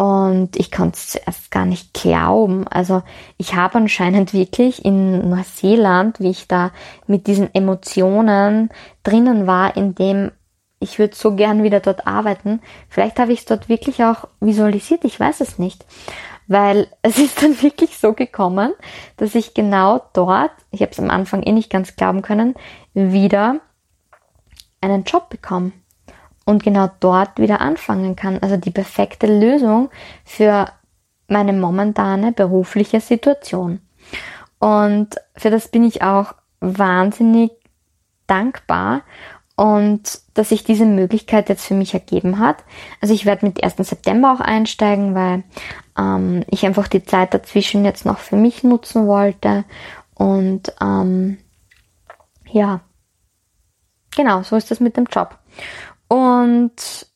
Und ich konnte es zuerst gar nicht glauben. Also ich habe anscheinend wirklich in Neuseeland, wie ich da mit diesen Emotionen drinnen war, in dem ich würde so gern wieder dort arbeiten. Vielleicht habe ich es dort wirklich auch visualisiert, ich weiß es nicht. Weil (laughs) es ist dann wirklich so gekommen, dass ich genau dort, ich habe es am Anfang eh nicht ganz glauben können, wieder einen Job bekomme und genau dort wieder anfangen kann. Also die perfekte Lösung für meine momentane berufliche Situation. Und für das bin ich auch wahnsinnig dankbar und dass sich diese Möglichkeit jetzt für mich ergeben hat. Also ich werde mit 1. September auch einsteigen, weil ähm, ich einfach die Zeit dazwischen jetzt noch für mich nutzen wollte. Und ähm, ja, genau, so ist das mit dem Job. Und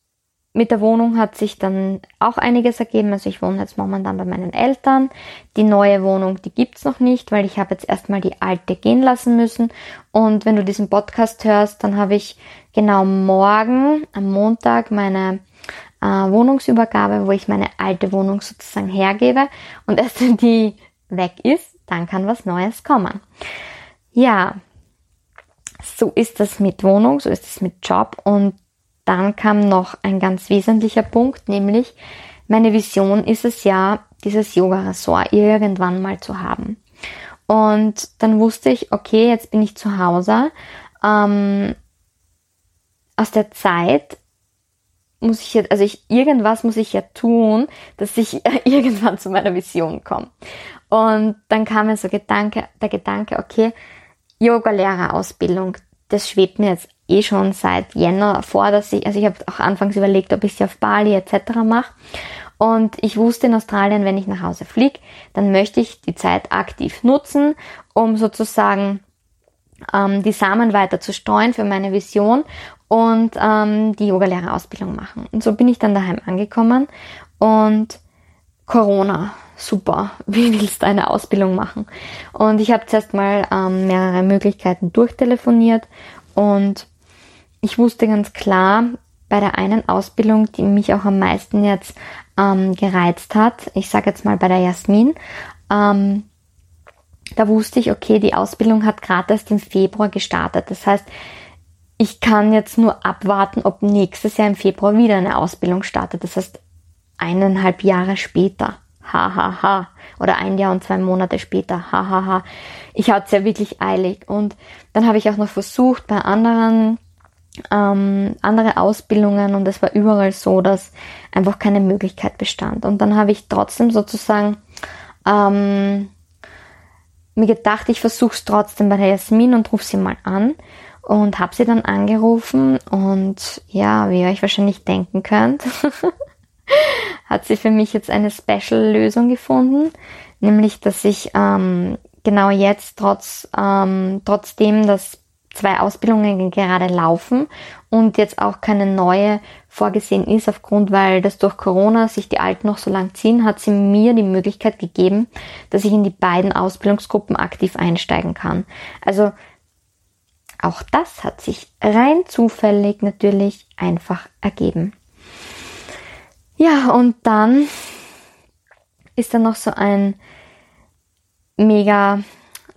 mit der Wohnung hat sich dann auch einiges ergeben. Also ich wohne jetzt momentan bei meinen Eltern. Die neue Wohnung, die gibt's noch nicht, weil ich habe jetzt erstmal die alte gehen lassen müssen. Und wenn du diesen Podcast hörst, dann habe ich genau morgen, am Montag, meine äh, Wohnungsübergabe, wo ich meine alte Wohnung sozusagen hergebe. Und (laughs) erst wenn die weg ist, dann kann was Neues kommen. Ja, so ist das mit Wohnung, so ist es mit Job und dann kam noch ein ganz wesentlicher Punkt, nämlich meine Vision ist es ja, dieses Yoga-Ressort irgendwann mal zu haben. Und dann wusste ich, okay, jetzt bin ich zu Hause. Ähm, aus der Zeit muss ich jetzt, also ich, irgendwas muss ich ja tun, dass ich (laughs) irgendwann zu meiner Vision komme. Und dann kam mir so Gedanke, der Gedanke, okay, Yoga-Lehrerausbildung, das schwebt mir jetzt eh schon seit Jänner vor, dass ich, also ich habe auch anfangs überlegt, ob ich sie auf Bali etc. mache. Und ich wusste in Australien, wenn ich nach Hause fliege, dann möchte ich die Zeit aktiv nutzen, um sozusagen ähm, die Samen weiter zu streuen für meine Vision und ähm, die Yogalehrerausbildung machen. Und so bin ich dann daheim angekommen und Corona, super, (laughs) wie willst du eine Ausbildung machen? Und ich habe zuerst mal ähm, mehrere Möglichkeiten durchtelefoniert und ich wusste ganz klar, bei der einen Ausbildung, die mich auch am meisten jetzt ähm, gereizt hat, ich sage jetzt mal bei der Jasmin, ähm, da wusste ich, okay, die Ausbildung hat gerade erst im Februar gestartet. Das heißt, ich kann jetzt nur abwarten, ob nächstes Jahr im Februar wieder eine Ausbildung startet. Das heißt, eineinhalb Jahre später. Hahaha. Ha, ha. Oder ein Jahr und zwei Monate später. Hahaha. Ha, ha. Ich hatte es ja wirklich eilig. Und dann habe ich auch noch versucht, bei anderen ähm, andere Ausbildungen und es war überall so, dass einfach keine Möglichkeit bestand. Und dann habe ich trotzdem sozusagen ähm, mir gedacht, ich versuche es trotzdem bei der Jasmin und rufe sie mal an und habe sie dann angerufen und ja, wie ihr euch wahrscheinlich denken könnt, (laughs) hat sie für mich jetzt eine Special-Lösung gefunden, nämlich dass ich ähm, genau jetzt trotz ähm, trotzdem, dass zwei Ausbildungen gerade laufen und jetzt auch keine neue vorgesehen ist, aufgrund, weil das durch Corona sich die alten noch so lang ziehen, hat sie mir die Möglichkeit gegeben, dass ich in die beiden Ausbildungsgruppen aktiv einsteigen kann. Also auch das hat sich rein zufällig natürlich einfach ergeben. Ja, und dann ist da noch so ein mega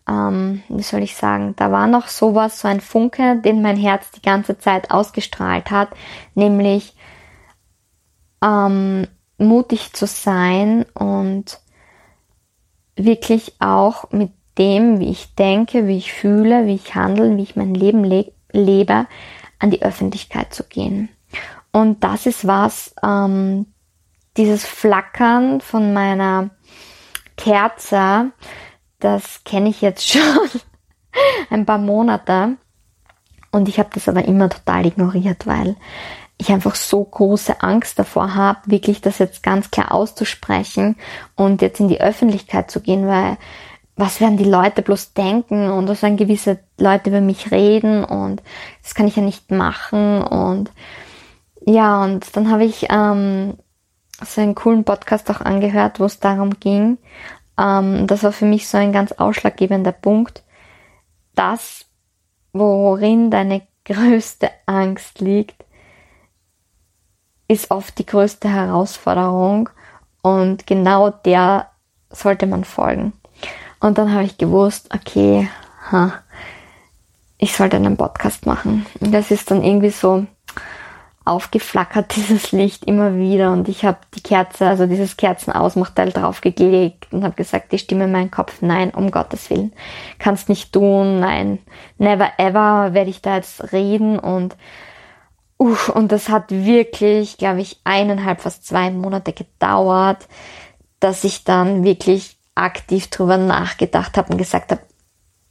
ähm, wie soll ich sagen, da war noch sowas, so ein Funke, den mein Herz die ganze Zeit ausgestrahlt hat, nämlich ähm, mutig zu sein und wirklich auch mit dem, wie ich denke, wie ich fühle, wie ich handle, wie ich mein Leben le lebe, an die Öffentlichkeit zu gehen. Und das ist was, ähm, dieses Flackern von meiner Kerze, das kenne ich jetzt (laughs) schon ein paar Monate. Und ich habe das aber immer total ignoriert, weil ich einfach so große Angst davor habe, wirklich das jetzt ganz klar auszusprechen und jetzt in die Öffentlichkeit zu gehen, weil was werden die Leute bloß denken und was werden gewisse Leute über mich reden und das kann ich ja nicht machen und ja, und dann habe ich ähm, so einen coolen Podcast auch angehört, wo es darum ging. Ähm, das war für mich so ein ganz ausschlaggebender Punkt, das, worin deine (laughs) größte Angst liegt, ist oft die größte Herausforderung und genau der sollte man folgen. Und dann habe ich gewusst, okay, ha, ich sollte einen Podcast machen. Das ist dann irgendwie so aufgeflackert, (laughs) dieses Licht immer wieder. Und ich habe die Kerze, also dieses Kerzenausmachteil draufgelegt und habe gesagt, die Stimme in meinem Kopf, nein, um Gottes Willen, kannst nicht tun, nein, never ever werde ich da jetzt reden und Uff, und das hat wirklich, glaube ich, eineinhalb, fast zwei Monate gedauert, dass ich dann wirklich aktiv drüber nachgedacht habe und gesagt habe,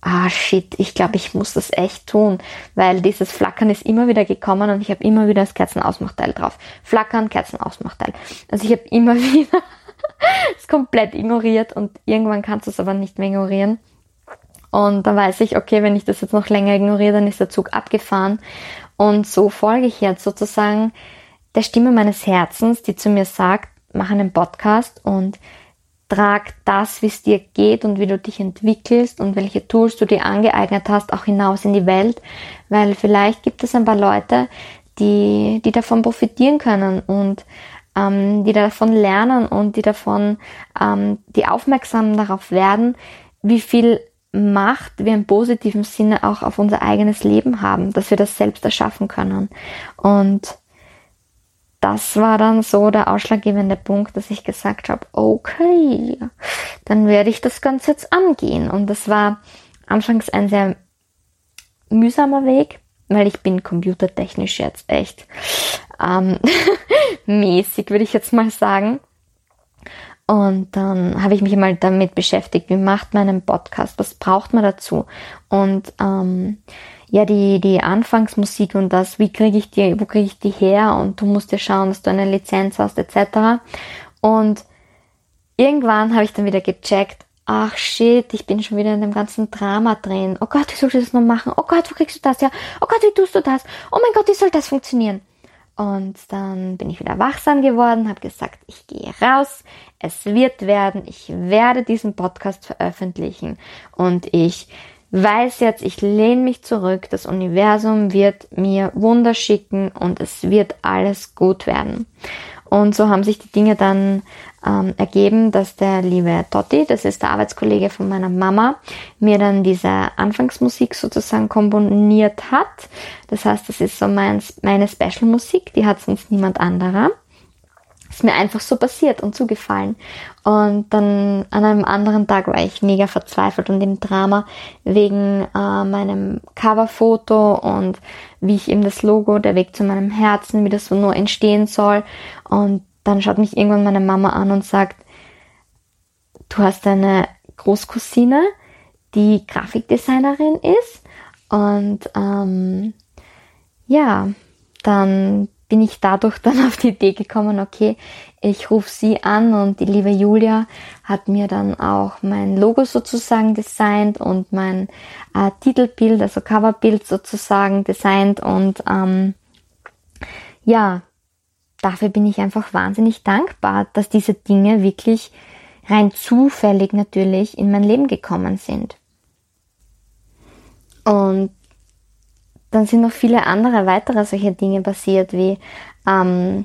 ah shit, ich glaube, ich muss das echt tun, weil dieses Flackern ist immer wieder gekommen und ich habe immer wieder das Kerzenausmachteil drauf. Flackern, Kerzenausmachteil. Also ich habe immer (laughs) wieder es komplett ignoriert und irgendwann kannst du es aber nicht mehr ignorieren. Und dann weiß ich, okay, wenn ich das jetzt noch länger ignoriere, dann ist der Zug abgefahren. Und so folge ich jetzt sozusagen der Stimme meines Herzens, die zu mir sagt, mach einen Podcast und trag das, wie es dir geht und wie du dich entwickelst und welche Tools du dir angeeignet hast, auch hinaus in die Welt, weil vielleicht gibt es ein paar Leute, die, die davon profitieren können und ähm, die davon lernen und die davon, ähm, die aufmerksam darauf werden, wie viel Macht wir im positiven Sinne auch auf unser eigenes Leben haben, dass wir das selbst erschaffen können. Und das war dann so der ausschlaggebende Punkt, dass ich gesagt habe, okay, dann werde ich das Ganze jetzt angehen. Und das war anfangs ein sehr mühsamer Weg, weil ich bin computertechnisch jetzt echt ähm, (laughs) mäßig, würde ich jetzt mal sagen. Und dann habe ich mich mal damit beschäftigt, wie macht man einen Podcast, was braucht man dazu? Und ähm, ja, die, die Anfangsmusik und das, wie kriege ich die, wo kriege ich die her? Und du musst ja schauen, dass du eine Lizenz hast, etc. Und irgendwann habe ich dann wieder gecheckt, ach shit, ich bin schon wieder in dem ganzen Drama drin. Oh Gott, wie soll ich das noch machen? Oh Gott, wo kriegst du das her? Oh Gott, wie tust du das? Oh mein Gott, wie soll das funktionieren? Und dann bin ich wieder wachsam geworden, habe gesagt, ich gehe raus, es wird werden, ich werde diesen Podcast veröffentlichen und ich weiß jetzt, ich lehne mich zurück, das Universum wird mir Wunder schicken und es wird alles gut werden. Und so haben sich die Dinge dann ähm, ergeben, dass der liebe Totti, das ist der Arbeitskollege von meiner Mama, mir dann diese Anfangsmusik sozusagen komponiert hat. Das heißt, das ist so mein, meine Special-Musik, die hat sonst niemand anderer ist mir einfach so passiert und zugefallen. Und dann an einem anderen Tag war ich mega verzweifelt und im Drama wegen äh, meinem Coverfoto und wie ich eben das Logo, der Weg zu meinem Herzen, wie das so nur entstehen soll. Und dann schaut mich irgendwann meine Mama an und sagt, du hast eine Großcousine, die Grafikdesignerin ist. Und ähm, ja, dann bin ich dadurch dann (laughs) auf die Idee gekommen, okay, ich rufe sie an und die liebe Julia hat mir dann auch mein Logo sozusagen designt und mein äh, Titelbild, also Coverbild sozusagen designt und ähm, ja, dafür bin ich einfach wahnsinnig dankbar, dass diese Dinge wirklich rein zufällig natürlich in mein Leben gekommen sind. Und dann sind noch viele andere weitere solche Dinge passiert, wie ähm,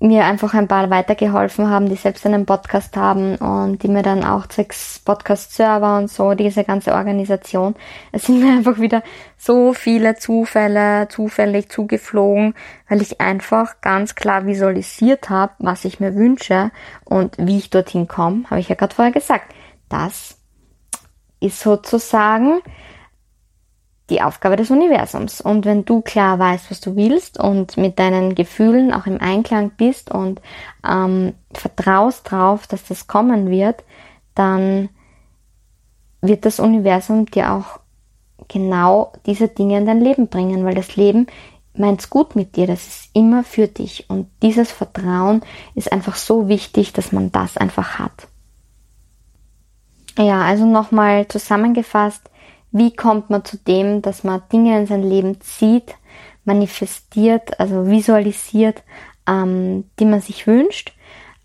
mir einfach ein paar weitergeholfen haben, die selbst einen Podcast haben und die mir dann auch zwecks Podcast-Server und so, diese ganze Organisation. Es sind (laughs) mir einfach wieder so viele Zufälle zufällig zugeflogen, weil ich einfach ganz klar visualisiert habe, was ich mir wünsche und wie ich dorthin komme, habe ich ja gerade vorher gesagt. Das ist sozusagen die Aufgabe des Universums. Und wenn du klar weißt, was du willst und mit deinen Gefühlen auch im Einklang bist und ähm, vertraust drauf, dass das kommen wird, dann wird das Universum dir auch genau diese Dinge in dein Leben bringen, weil das Leben meint's gut mit dir, das ist immer für dich. Und dieses Vertrauen ist einfach so wichtig, dass man das einfach hat. Ja, also nochmal zusammengefasst, wie kommt man zu dem, dass man Dinge in sein Leben zieht, manifestiert, also visualisiert, ähm, die man sich wünscht.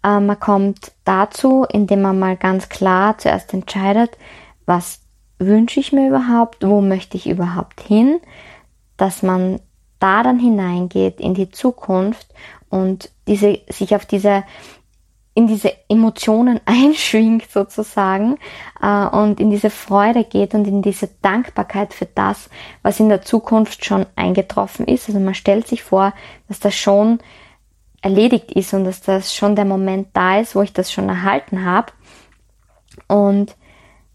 Äh, man kommt dazu, indem man mal ganz klar zuerst entscheidet, was wünsche ich mir überhaupt, wo möchte ich überhaupt hin, dass man da dann hineingeht in die Zukunft und diese, sich auf diese in diese Emotionen (laughs) einschwingt sozusagen äh, und in diese Freude geht und in diese Dankbarkeit für das, was in der Zukunft schon eingetroffen ist. Also man stellt sich vor, dass das schon erledigt ist und dass das schon der Moment da ist, wo ich das schon erhalten habe. Und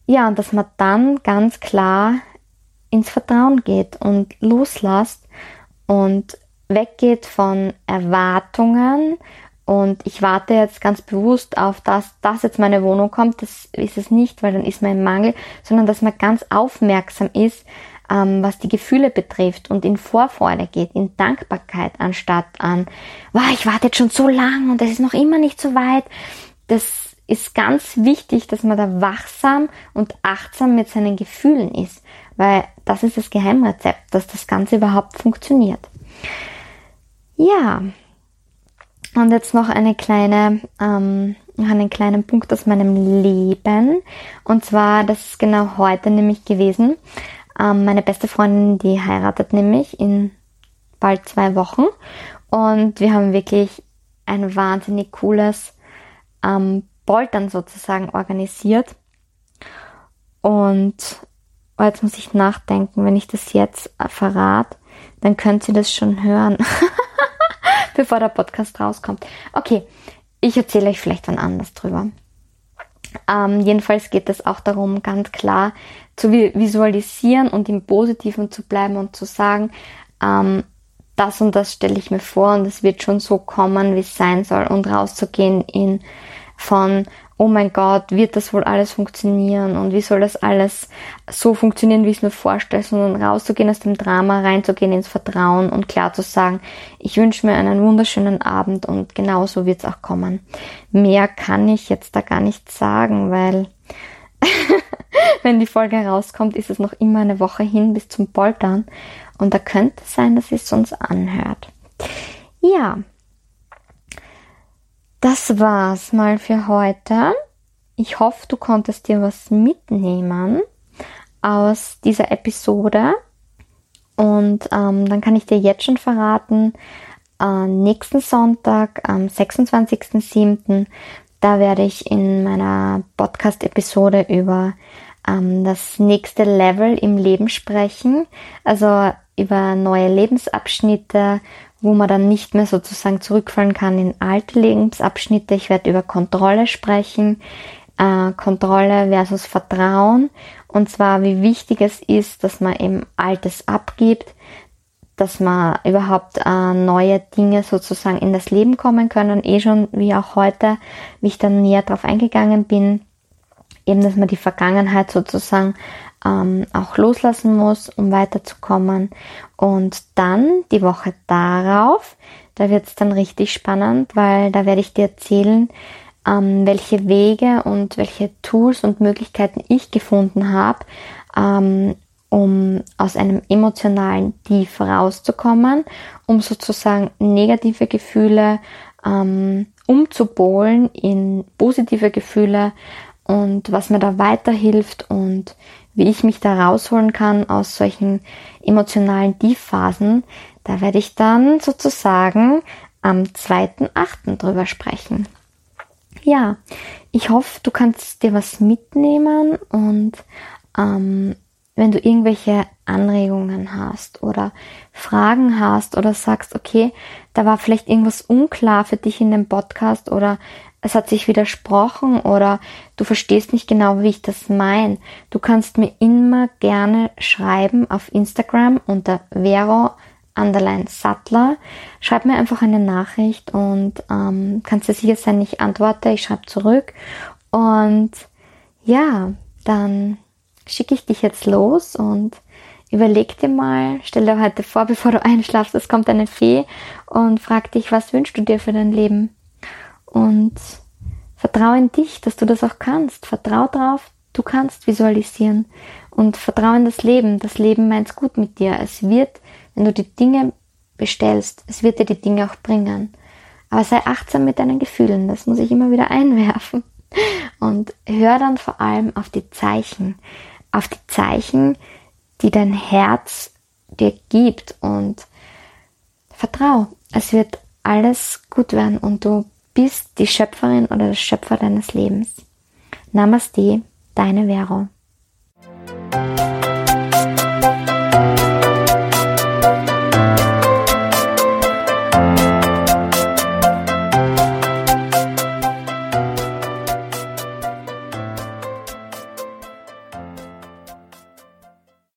ja, und dass man dann ganz klar ins Vertrauen geht und loslässt und weggeht von Erwartungen und ich warte jetzt ganz bewusst auf das, dass jetzt meine Wohnung kommt. Das ist es nicht, weil dann ist man im Mangel, sondern dass man ganz aufmerksam ist, ähm, was die Gefühle betrifft und in Vorfreude geht, in Dankbarkeit anstatt an, wow, ich warte jetzt schon so lang und es ist noch immer nicht so weit. Das ist ganz wichtig, dass man da wachsam und achtsam mit seinen Gefühlen ist, weil das ist das Geheimrezept, dass das Ganze überhaupt funktioniert. Ja, und jetzt noch eine kleine, ähm, noch einen kleinen Punkt aus meinem Leben. Und zwar, das ist genau heute nämlich gewesen. Ähm, meine beste Freundin, die heiratet nämlich in bald zwei Wochen. Und wir haben wirklich ein wahnsinnig cooles ähm, Poltern sozusagen organisiert. Und oh, jetzt muss ich nachdenken, wenn ich das jetzt verrate, dann könnt ihr das schon hören. (laughs) bevor der Podcast rauskommt. Okay, ich erzähle euch vielleicht wann anders drüber. Ähm, jedenfalls geht es auch darum, ganz klar zu visualisieren und im Positiven zu bleiben und zu sagen, ähm, das und das stelle ich mir vor und es wird schon so kommen, wie es sein soll und rauszugehen in von oh mein Gott, wird das wohl alles funktionieren und wie soll das alles so funktionieren, wie ich es mir vorstelle, sondern rauszugehen aus dem Drama, reinzugehen ins Vertrauen und klar zu sagen, ich wünsche mir einen wunderschönen Abend und genau so wird es auch kommen. Mehr kann ich jetzt da gar nicht sagen, weil (laughs) wenn die Folge rauskommt, ist es noch immer eine Woche hin bis zum Poltern und da könnte es sein, dass es uns anhört. Ja, das war's mal für heute. Ich hoffe, du konntest dir was mitnehmen aus dieser Episode. Und ähm, dann kann ich dir jetzt schon verraten, äh, nächsten Sonntag, am 26.07., da werde ich in meiner Podcast-Episode über ähm, das nächste Level im Leben sprechen. Also über neue Lebensabschnitte, wo man dann nicht mehr sozusagen zurückfallen kann in alte Lebensabschnitte. Ich werde über Kontrolle sprechen, äh, Kontrolle versus Vertrauen und zwar wie wichtig es ist, dass man eben Altes abgibt, dass man überhaupt äh, neue Dinge sozusagen in das Leben kommen können, eh schon wie auch heute, wie ich dann näher drauf eingegangen bin, eben dass man die Vergangenheit sozusagen ähm, auch loslassen muss, um weiterzukommen. Und dann die Woche darauf, da wird es dann richtig spannend, weil da werde ich dir erzählen, ähm, welche Wege und welche Tools und Möglichkeiten ich gefunden habe, ähm, um aus einem emotionalen Tief rauszukommen, um sozusagen negative Gefühle ähm, umzupolen in positive Gefühle und was mir da weiterhilft und wie ich mich da rausholen kann aus solchen emotionalen Tiefphasen, da werde ich dann sozusagen am 2.8. drüber sprechen. Ja, ich hoffe, du kannst dir was mitnehmen und ähm, wenn du irgendwelche Anregungen hast oder Fragen hast oder sagst, okay, da war vielleicht irgendwas unklar für dich in dem Podcast oder es hat sich widersprochen oder du verstehst nicht genau, wie ich das meine, du kannst mir immer gerne schreiben auf Instagram unter Vero Underline Sattler. Schreib mir einfach eine Nachricht und ähm, kannst dir sicher sein, ich antworte, ich schreibe zurück. Und ja, dann schicke ich dich jetzt los und überleg dir mal, stell dir heute vor, (laughs) bevor du einschlafst, es kommt eine Fee und fragt dich, was wünschst du dir für dein Leben? Und vertraue in dich, dass du das auch kannst. Vertraue darauf, du kannst visualisieren. Und vertraue in das Leben. Das Leben meint's gut mit dir. Es wird, wenn du die Dinge bestellst, es wird dir die Dinge auch bringen. Aber sei achtsam mit deinen Gefühlen. Das muss ich immer wieder (laughs) einwerfen. Und hör dann vor allem auf die Zeichen. Auf die Zeichen, die dein Herz dir gibt. Und vertrau. Es wird alles gut werden und du bist die Schöpferin oder der Schöpfer deines Lebens. Namaste, deine Vero.